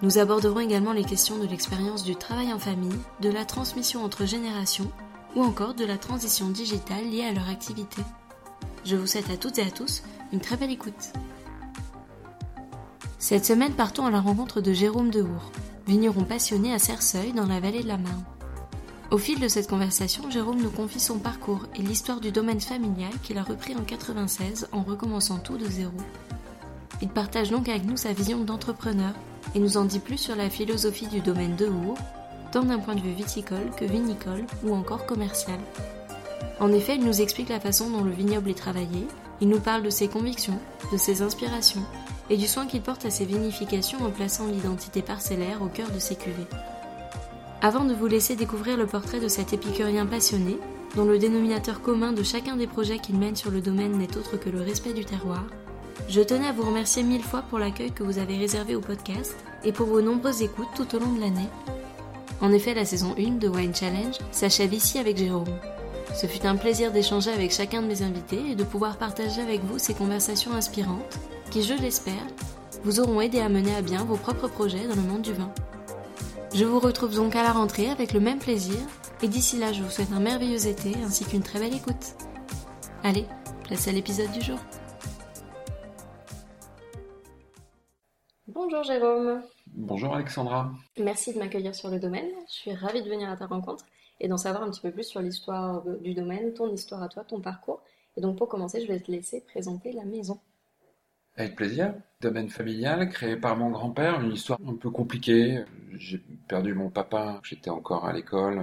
Nous aborderons également les questions de l'expérience du travail en famille, de la transmission entre générations ou encore de la transition digitale liée à leur activité. Je vous souhaite à toutes et à tous une très belle écoute. Cette semaine, partons à la rencontre de Jérôme Dehour, vigneron passionné à Cerceuil dans la vallée de la Marne. Au fil de cette conversation, Jérôme nous confie son parcours et l'histoire du domaine familial qu'il a repris en 96 en recommençant tout de zéro. Il partage donc avec nous sa vision d'entrepreneur et nous en dit plus sur la philosophie du domaine de Our, tant d'un point de vue viticole que vinicole ou encore commercial. En effet, il nous explique la façon dont le vignoble est travaillé, il nous parle de ses convictions, de ses inspirations et du soin qu'il porte à ses vinifications en plaçant l'identité parcellaire au cœur de ses cuvées. Avant de vous laisser découvrir le portrait de cet épicurien passionné, dont le dénominateur commun de chacun des projets qu'il mène sur le domaine n'est autre que le respect du terroir, je tenais à vous remercier mille fois pour l'accueil que vous avez réservé au podcast et pour vos nombreuses écoutes tout au long de l'année. En effet, la saison 1 de Wine Challenge s'achève ici avec Jérôme. Ce fut un plaisir d'échanger avec chacun de mes invités et de pouvoir partager avec vous ces conversations inspirantes qui, je l'espère, vous auront aidé à mener à bien vos propres projets dans le monde du vin. Je vous retrouve donc à la rentrée avec le même plaisir et d'ici là je vous souhaite un merveilleux été ainsi qu'une très belle écoute. Allez, place à l'épisode du jour. Bonjour Jérôme. Bonjour Alexandra. Merci de m'accueillir sur le domaine. Je suis ravie de venir à ta rencontre et d'en savoir un petit peu plus sur l'histoire du domaine, ton histoire à toi, ton parcours. Et donc pour commencer, je vais te laisser présenter la maison. Avec plaisir. Domaine familial créé par mon grand-père, une histoire un peu compliquée. J'ai perdu mon papa, j'étais encore à l'école,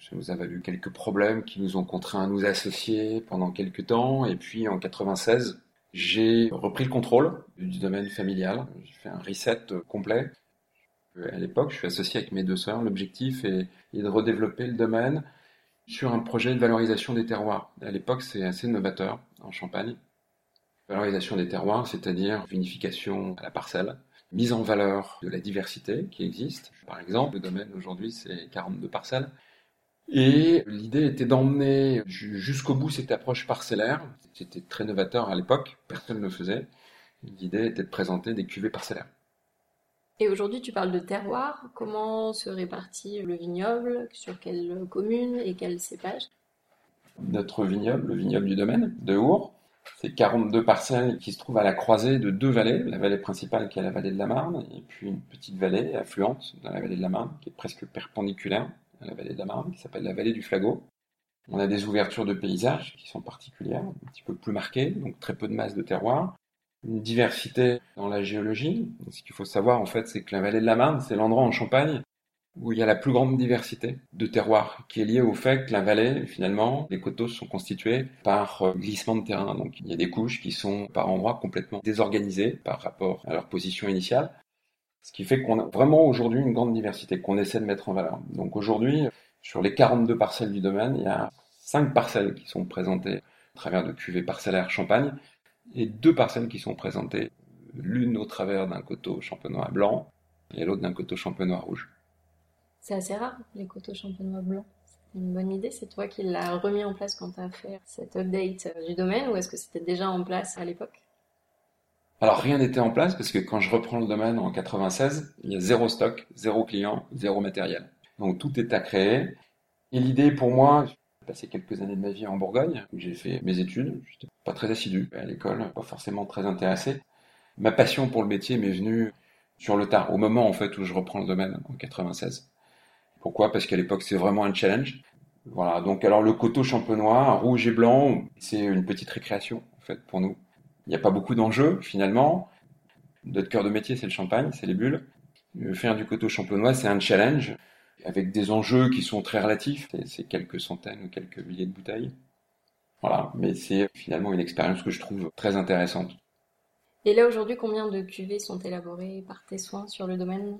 ça nous avait eu quelques problèmes qui nous ont contraints à nous associer pendant quelques temps. Et puis en 96, j'ai repris le contrôle du domaine familial. J'ai fait un reset complet. À l'époque, je suis associé avec mes deux sœurs. L'objectif est, de redévelopper le domaine sur un projet de valorisation des terroirs. À l'époque, c'est assez novateur en Champagne. Valorisation des terroirs, c'est-à-dire vinification à la parcelle, mise en valeur de la diversité qui existe. Par exemple, le domaine aujourd'hui, c'est 42 parcelles. Et l'idée était d'emmener jusqu'au bout cette approche parcellaire. C'était très novateur à l'époque, personne ne le faisait. L'idée était de présenter des cuvées parcellaires. Et aujourd'hui, tu parles de terroir. Comment se répartit le vignoble? Sur quelle commune et quel cépage? Notre vignoble, le vignoble du domaine de Our, c'est 42 parcelles qui se trouvent à la croisée de deux vallées. La vallée principale qui est la vallée de la Marne, et puis une petite vallée affluente dans la vallée de la Marne qui est presque perpendiculaire la vallée de la Marne, qui s'appelle la vallée du Flagot. On a des ouvertures de paysages qui sont particulières, un petit peu plus marquées, donc très peu de masse de terroir. Une diversité dans la géologie. Ce qu'il faut savoir, en fait, c'est que la vallée de la Marne, c'est l'endroit en Champagne où il y a la plus grande diversité de terroirs, qui est liée au fait que la vallée, finalement, les coteaux sont constitués par euh, glissement de terrain. Donc il y a des couches qui sont par endroits complètement désorganisées par rapport à leur position initiale. Ce qui fait qu'on a vraiment aujourd'hui une grande diversité qu'on essaie de mettre en valeur. Donc aujourd'hui, sur les 42 parcelles du domaine, il y a 5 parcelles qui sont présentées à travers de cuvées parcellaires champagne et deux parcelles qui sont présentées l'une au travers d'un coteau champenois blanc et l'autre d'un coteau champenois rouge. C'est assez rare, les coteaux champenois blancs. C'est une bonne idée. C'est toi qui l'as remis en place quand tu as fait cette update du domaine ou est-ce que c'était déjà en place à l'époque? Alors rien n'était en place parce que quand je reprends le domaine en 96, il y a zéro stock, zéro client, zéro matériel. Donc tout est à créer. Et l'idée pour moi, j'ai passé quelques années de ma vie en Bourgogne, où j'ai fait mes études. J'étais pas très assidu à l'école, pas forcément très intéressé. Ma passion pour le métier m'est venue sur le tard, au moment en fait où je reprends le domaine en 96. Pourquoi? Parce qu'à l'époque c'est vraiment un challenge. Voilà, donc alors le coteau champenois, rouge et blanc, c'est une petite récréation en fait pour nous. Il n'y a pas beaucoup d'enjeux finalement. Notre cœur de métier, c'est le champagne, c'est les bulles. Faire du coteau champenois, c'est un challenge avec des enjeux qui sont très relatifs. C'est quelques centaines ou quelques milliers de bouteilles. Voilà, mais c'est finalement une expérience que je trouve très intéressante. Et là aujourd'hui, combien de cuvées sont élaborées par tes soins sur le domaine?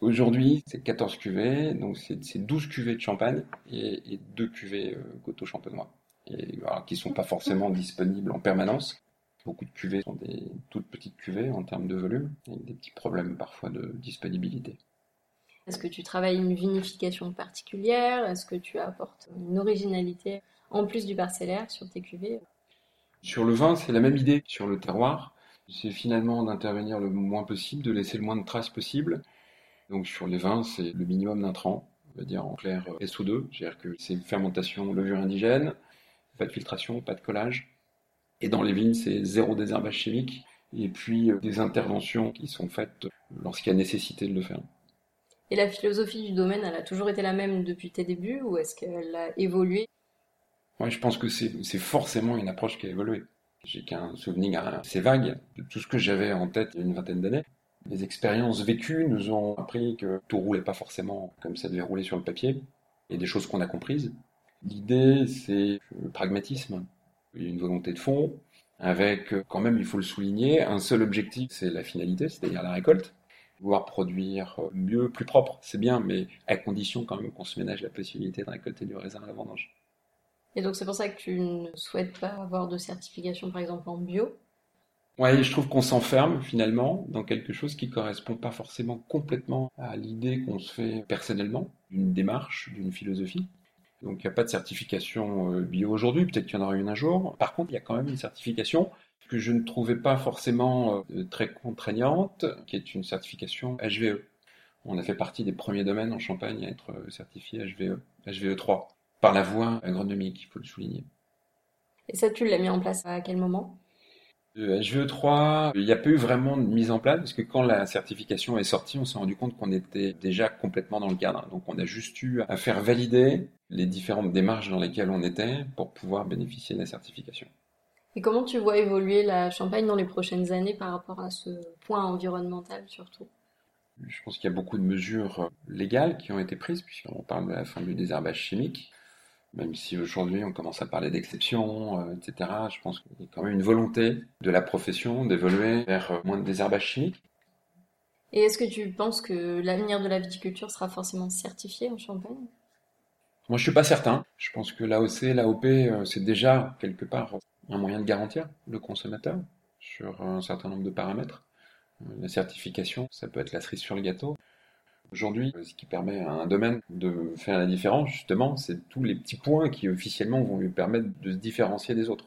Aujourd'hui, c'est 14 cuvées, donc c'est 12 cuvées de champagne et, et 2 cuvées euh, coteau champenois, et, voilà, qui ne sont pas forcément disponibles en permanence. Beaucoup de cuvées sont des toutes petites cuvées en termes de volume, avec des petits problèmes parfois de disponibilité. Est-ce que tu travailles une vinification particulière? Est-ce que tu apportes une originalité en plus du parcellaire sur tes cuvées? Sur le vin, c'est la même idée sur le terroir. C'est finalement d'intervenir le moins possible, de laisser le moins de traces possible. Donc sur les vins, c'est le minimum d'intrants, on va dire en clair euh, SO2, c'est-à-dire que c'est une fermentation levure indigène, pas de filtration, pas de collage. Et dans les vignes, c'est zéro désherbage chimique, et puis euh, des interventions qui sont faites lorsqu'il y a nécessité de le faire. Et la philosophie du domaine, elle a toujours été la même depuis tes débuts, ou est-ce qu'elle a évolué? Oui, je pense que c'est forcément une approche qui a évolué. J'ai qu'un souvenir assez vague de tout ce que j'avais en tête il y a une vingtaine d'années. Les expériences vécues nous ont appris que tout roulait pas forcément comme ça devait rouler sur le papier. A des choses qu'on a comprises. L'idée, c'est le pragmatisme. Il y a une volonté de fond, avec, quand même, il faut le souligner, un seul objectif, c'est la finalité, c'est-à-dire la récolte. Vouloir produire mieux, plus propre, c'est bien, mais à condition quand même qu'on se ménage la possibilité de récolter du raisin à la vendange. Et donc c'est pour ça que tu ne souhaites pas avoir de certification, par exemple, en bio? Oui, je trouve qu'on s'enferme finalement dans quelque chose qui correspond pas forcément complètement à l'idée qu'on se fait personnellement, d'une démarche, d'une philosophie. Donc il n'y a pas de certification euh, bio aujourd'hui, peut-être qu'il y en aura une un jour. Par contre, il y a quand même une certification que je ne trouvais pas forcément euh, très contraignante, qui est une certification HVE. On a fait partie des premiers domaines en Champagne à être euh, certifié HVE, HVE 3, par la voie agronomique, il faut le souligner. Et ça, tu l'as mis en place à quel moment? Le HVE3, il n'y a pas eu vraiment de mise en place parce que quand la certification est sortie, on s'est rendu compte qu'on était déjà complètement dans le cadre. Donc on a juste eu à faire valider les différentes démarches dans lesquelles on était pour pouvoir bénéficier de la certification. Et comment tu vois évoluer la Champagne dans les prochaines années par rapport à ce point environnemental surtout? Je pense qu'il y a beaucoup de mesures légales qui ont été prises puisqu'on parle de la fin du désherbage chimique même si aujourd'hui on commence à parler d'exception, euh, etc. Je pense qu'il y a quand même une volonté de la profession d'évoluer vers euh, moins de désherbage chimique. Et est-ce que tu penses que l'avenir de la viticulture sera forcément certifié en Champagne? Moi je suis pas certain. Je pense que l'AOC, l'AOP, euh, c'est déjà quelque part un moyen de garantir le consommateur sur un certain nombre de paramètres. La certification, ça peut être la cerise sur le gâteau. Aujourd'hui, ce qui permet à un domaine de faire la différence, justement, c'est tous les petits points qui officiellement vont lui permettre de se différencier des autres.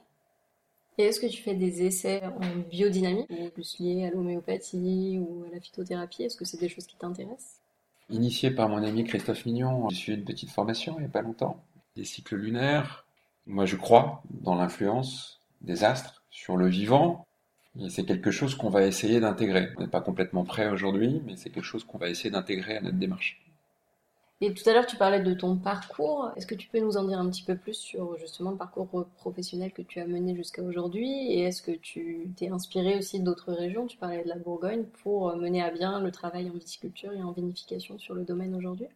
Et est-ce que tu fais des essais en biodynamie, plus liés à l'homéopathie ou à la phytothérapie? Est-ce que c'est des choses qui t'intéressent? Initié par mon ami Christophe Mignon, j'ai suivi une petite formation il n'y a pas longtemps, des cycles lunaires. Moi, je crois dans l'influence des astres sur le vivant, c'est quelque chose qu'on va essayer d'intégrer. On n'est pas complètement prêt aujourd'hui, mais c'est quelque chose qu'on va essayer d'intégrer à notre démarche. Et tout à l'heure, tu parlais de ton parcours. Est-ce que tu peux nous en dire un petit peu plus sur justement le parcours professionnel que tu as mené jusqu'à aujourd'hui? Et est-ce que tu t'es inspiré aussi d'autres régions? Tu parlais de la Bourgogne pour mener à bien le travail en viticulture et en vinification sur le domaine aujourd'hui?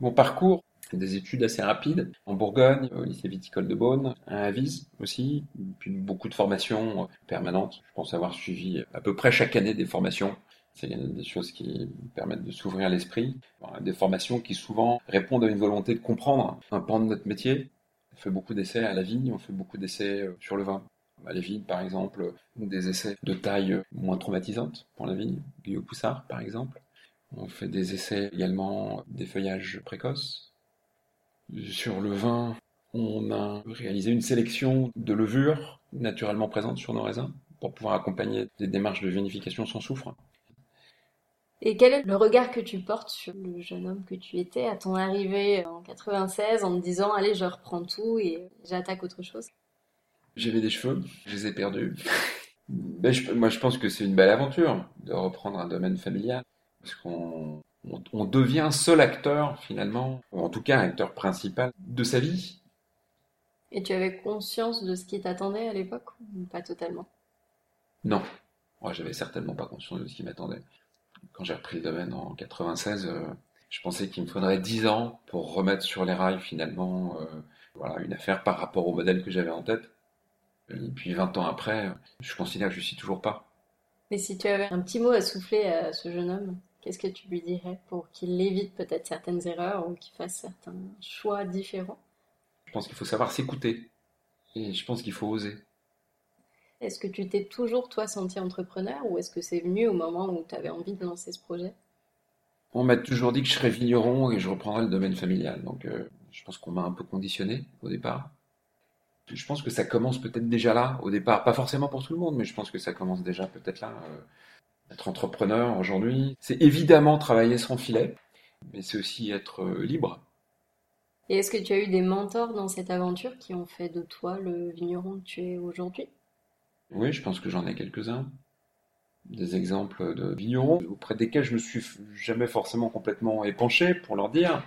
Mon parcours, des études assez rapides en Bourgogne, au lycée viticole de Beaune, à Avise aussi, puis beaucoup de formations permanentes. Je pense avoir suivi à peu près chaque année des formations. C'est des choses qui permettent de s'ouvrir l'esprit. Des formations qui souvent répondent à une volonté de comprendre un pan de notre métier. On fait beaucoup d'essais à la vigne, on fait beaucoup d'essais euh, sur le vin. À la vigne, par exemple, des essais de taille moins traumatisante pour la vigne, Guillaume Poussard, par exemple. On fait des essais également des feuillages précoces, sur le vin, on a réalisé une sélection de levures naturellement présentes sur nos raisins pour pouvoir accompagner des démarches de vinification sans soufre. Et quel est le regard que tu portes sur le jeune homme que tu étais à ton arrivée en 96 en te disant allez je reprends tout et j'attaque autre chose? J'avais des cheveux, je les ai perdus. Ben, moi je pense que c'est une belle aventure de reprendre un domaine familial parce qu'on on, devient seul acteur finalement, ou en tout cas acteur principal de sa vie. Et tu avais conscience de ce qui t'attendait à l'époque ou pas totalement? Non, moi j'avais certainement pas conscience de ce qui m'attendait. Quand j'ai repris le domaine en 96, euh, je pensais qu'il me faudrait 10 ans pour remettre sur les rails finalement euh, voilà, une affaire par rapport au modèle que j'avais en tête. Et puis 20 ans après, je considère que je suis toujours pas. Mais si tu avais un petit mot à souffler à ce jeune homme? Qu'est-ce que tu lui dirais pour qu'il évite peut-être certaines erreurs ou qu'il fasse certains choix différents? Je pense qu'il faut savoir s'écouter et je pense qu'il faut oser. Est-ce que tu t'es toujours toi senti entrepreneur ou est-ce que c'est venu au moment où tu avais envie de lancer ce projet? On m'a toujours dit que je serais vigneron et je reprendrais le domaine familial. Donc euh, je pense qu'on m'a un peu conditionné au départ. Je pense que ça commence peut-être déjà là au départ, pas forcément pour tout le monde, mais je pense que ça commence déjà peut-être là. Euh, être entrepreneur aujourd'hui, c'est évidemment travailler sans filet, mais c'est aussi être euh, libre. Et est-ce que tu as eu des mentors dans cette aventure qui ont fait de toi le vigneron que tu es aujourd'hui? Oui, je pense que j'en ai quelques-uns. Des exemples de vignerons auprès desquels je me suis jamais forcément complètement épanché pour leur dire.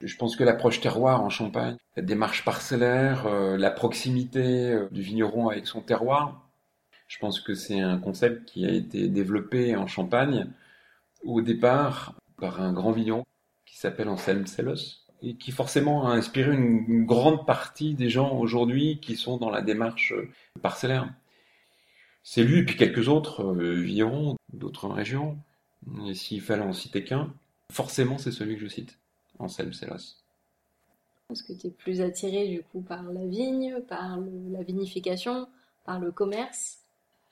Je pense que l'approche terroir en Champagne, la démarche parcellaire, euh, la proximité euh, du vigneron avec son terroir, je pense que c'est un concept qui a été développé en Champagne au départ par un grand vigneron qui s'appelle Anselme Sellos et qui forcément a inspiré une, grande partie des gens aujourd'hui qui sont dans la démarche parcellaire. C'est lui et puis quelques autres euh, vignerons d'autres régions. Et s'il fallait en citer qu'un, forcément c'est celui que je cite, Anselme Sellos. Est-ce que tu es plus attiré du coup par la vigne, par la vinification, par le commerce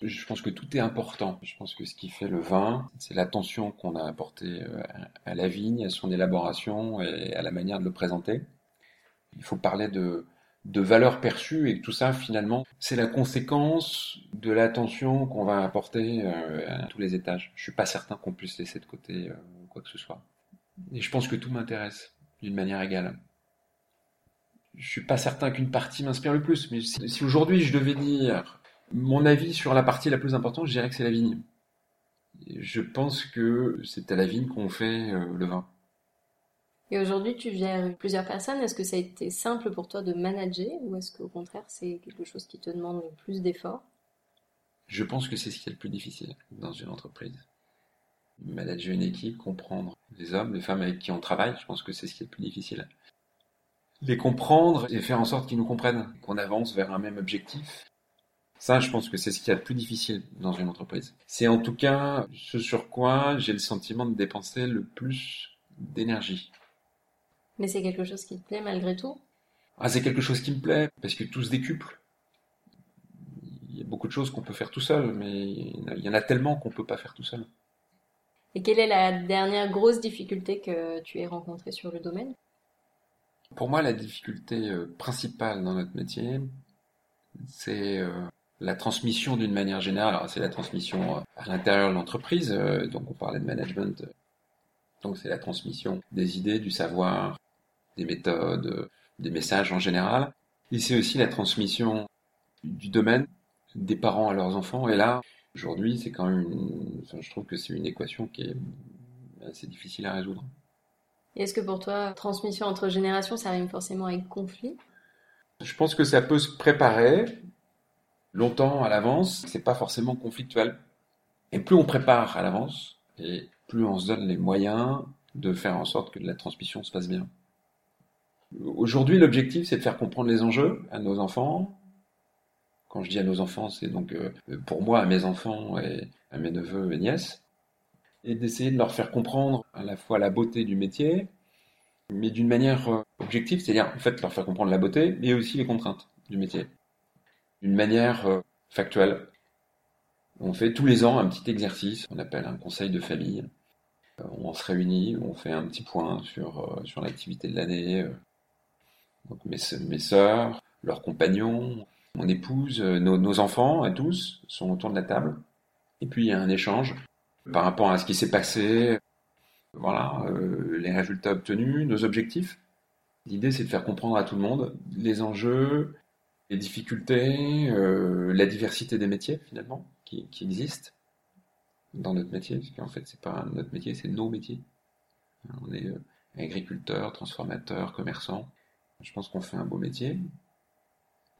je pense que tout est important. Je pense que ce qui fait le vin, c'est l'attention qu'on a apportée euh, à la vigne, à son élaboration et à la manière de le présenter. Il faut parler de, de valeurs perçues et tout ça, finalement, c'est la conséquence de l'attention qu'on va apporter euh, à tous les étages. Je suis pas certain qu'on puisse laisser de côté euh, quoi que ce soit. Et je pense que tout m'intéresse d'une manière égale. Je suis pas certain qu'une partie m'inspire le plus, mais si aujourd'hui je devais dire mon avis sur la partie la plus importante, je dirais que c'est la vigne. Je pense que c'est à la vigne qu'on fait euh, le vin. Et aujourd'hui, tu gères plusieurs personnes. Est-ce que ça a été simple pour toi de manager ou est-ce qu'au contraire, c'est quelque chose qui te demande plus d'efforts? Je pense que c'est ce qui est le plus difficile dans une entreprise. Manager une équipe, comprendre les hommes, les femmes avec qui on travaille, je pense que c'est ce qui est le plus difficile. Les comprendre et faire en sorte qu'ils nous comprennent, qu'on avance vers un même objectif ça, je pense que c'est ce qui est le plus difficile dans une entreprise. C'est en tout cas ce sur quoi j'ai le sentiment de dépenser le plus d'énergie. Mais c'est quelque chose qui te plaît malgré tout? Ah, c'est quelque chose qui me plaît, parce que tout se décuple. Il y a beaucoup de choses qu'on peut faire tout seul, mais il y en a tellement qu'on ne peut pas faire tout seul. Et quelle est la dernière grosse difficulté que tu aies rencontrée sur le domaine? Pour moi, la difficulté euh, principale dans notre métier, c'est euh, la transmission d'une manière générale, c'est la transmission euh, à l'intérieur de l'entreprise, euh, donc on parlait de management, donc c'est la transmission des idées, du savoir, des méthodes, des messages en général, et c'est aussi la transmission du domaine des parents à leurs enfants, et là, aujourd'hui, c'est quand même, une... je trouve que c'est une équation qui est assez difficile à résoudre. Est-ce que pour toi, transmission entre générations, ça rime forcément avec conflit? Je pense que ça peut se préparer, longtemps à l'avance, c'est pas forcément conflictuel. Et plus on prépare à l'avance, et plus on se donne les moyens de faire en sorte que la transmission se passe bien. Aujourd'hui, l'objectif, c'est de faire comprendre les enjeux à nos enfants. Quand je dis à nos enfants, c'est donc euh, pour moi, à mes enfants et à mes neveux et nièces. Et d'essayer de leur faire comprendre à la fois la beauté du métier, mais d'une manière euh, objective, c'est-à-dire en fait leur faire comprendre la beauté, mais aussi les contraintes du métier d'une manière euh, factuelle. On fait tous les ans un petit exercice, on appelle un conseil de famille. Euh, on se réunit, on fait un petit point sur, euh, sur l'activité de l'année. Donc mes, mes sœurs, leurs compagnons, mon épouse, nos, nos, enfants à tous sont autour de la table. Et puis il y a un échange par rapport à ce qui s'est passé, voilà, les résultats obtenus, nos objectifs. L'idée c'est de faire comprendre à tout le monde les enjeux, les difficultés, euh, la diversité des métiers finalement qui, qui, existent dans notre métier, parce qu'en fait c'est pas notre métier, c'est nos métiers. On est euh, agriculteur, transformateur, commerçant. Je pense qu'on fait un beau métier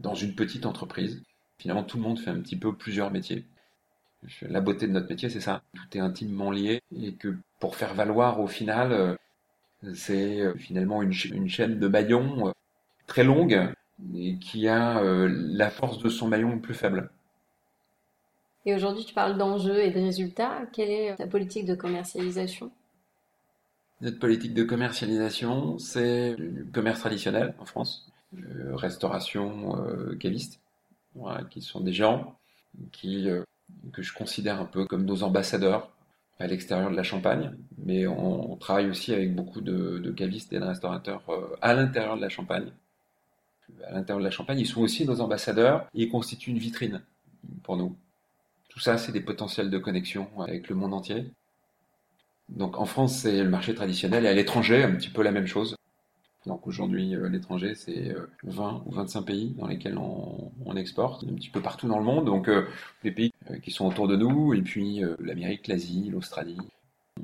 dans une petite entreprise. Finalement, tout le monde fait un petit peu plusieurs métiers. La beauté de notre métier, c'est ça. Tout est intimement lié et que pour faire valoir au final, euh, c'est euh, finalement une, une chaîne de maillons très longue et qui a euh, la force de son maillon le plus faible. Et aujourd'hui, tu parles d'enjeux et de résultats. Quelle est ta politique de commercialisation? Notre politique de commercialisation, c'est le commerce traditionnel en France, restauration, euh, caviste, qui sont des gens qui, euh, que je considère un peu comme nos ambassadeurs à l'extérieur de la Champagne, mais on, travaille aussi avec beaucoup de, cavistes et de restaurateurs euh, à l'intérieur de la Champagne. À l'intérieur de la Champagne, ils sont aussi nos ambassadeurs et ils constituent une vitrine pour nous. Tout ça, c'est des potentiels de connexion avec le monde entier. Donc en France, c'est le marché traditionnel et à l'étranger, un petit peu la même chose. Donc aujourd'hui, euh, l'étranger, c'est 20 euh, ou 25 pays dans lesquels on, exporte, un petit peu partout dans le monde. Donc euh, les pays qui sont autour de nous, et puis l'Amérique, l'Asie, l'Australie.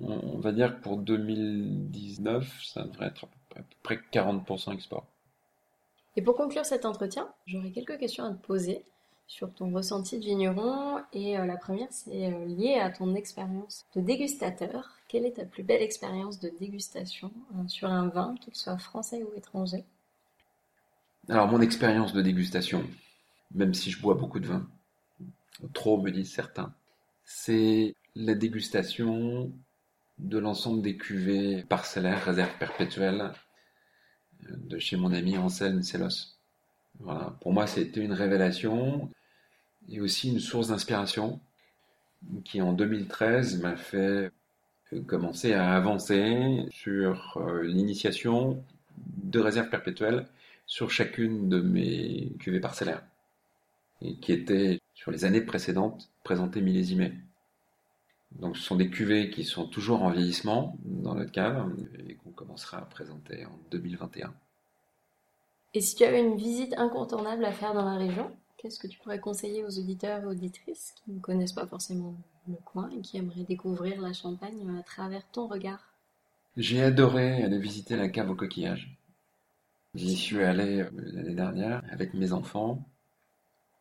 On, va dire que pour 2019, ça devrait être à peu près 40% export. Et pour conclure cet entretien, j'aurais quelques questions à te poser sur ton ressenti de vigneron. Et la première, c'est lié à ton expérience de dégustateur. Quelle est ta plus belle expérience de dégustation euh, sur un vin, qu'il soit français ou étranger? Alors, mon expérience de dégustation, même si je bois beaucoup de vin, trop me disent certains, c'est la dégustation de l'ensemble des cuvées parcellaires, réserves perpétuelles euh, de chez mon ami Anselme Sellos. Voilà. Pour moi, c'était une révélation et aussi une source d'inspiration qui, en 2013, m'a fait commencer à avancer sur euh, l'initiation de réserves perpétuelles sur chacune de mes cuvées parcellaires, et qui étaient sur les années précédentes présentées millésimées. Donc ce sont des cuvées qui sont toujours en vieillissement dans notre cave et qu'on commencera à présenter en 2021. Et si tu avais une visite incontournable à faire dans la région, Qu'est-ce que tu pourrais conseiller aux auditeurs et auditrices qui ne connaissent pas forcément le coin et qui aimeraient découvrir la Champagne à travers ton regard? J'ai adoré aller visiter la cave aux coquillages. J'y suis allé euh, l'année dernière avec mes enfants.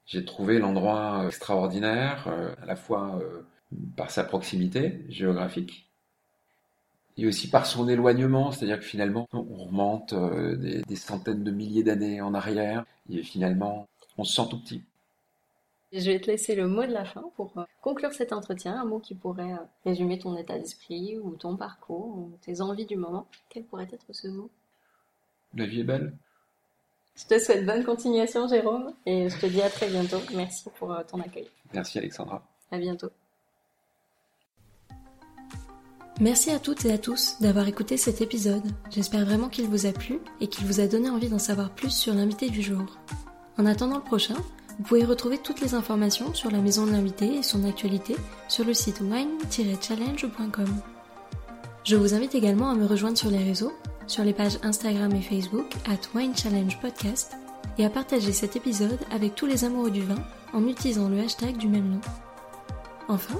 J'ai trouvé l'endroit extraordinaire, euh, à la fois euh, par sa proximité géographique et aussi par son éloignement, c'est-à-dire que finalement on remonte des, des, centaines de milliers d'années en arrière et finalement on se sent tout petit. Je vais te laisser le mot de la fin pour euh, conclure cet entretien, un mot qui pourrait euh, résumer ton état d'esprit ou ton parcours ou tes envies du moment. Quel pourrait être ce mot? La vie est belle. Je te souhaite bonne continuation, Jérôme, et je te dis à très bientôt. Merci pour euh, ton accueil. Merci, Alexandra. À bientôt. Merci à toutes et à tous d'avoir écouté cet épisode. J'espère vraiment qu'il vous a plu et qu'il vous a donné envie d'en savoir plus sur l'invité du jour. En attendant le prochain, vous pouvez retrouver toutes les informations sur la maison de l'invité et son actualité sur le site wine-challenge.com. Je vous invite également à me rejoindre sur les réseaux, sur les pages Instagram et Facebook at Wine Podcast et à partager cet épisode avec tous les amoureux du vin en utilisant le hashtag du même nom. Enfin,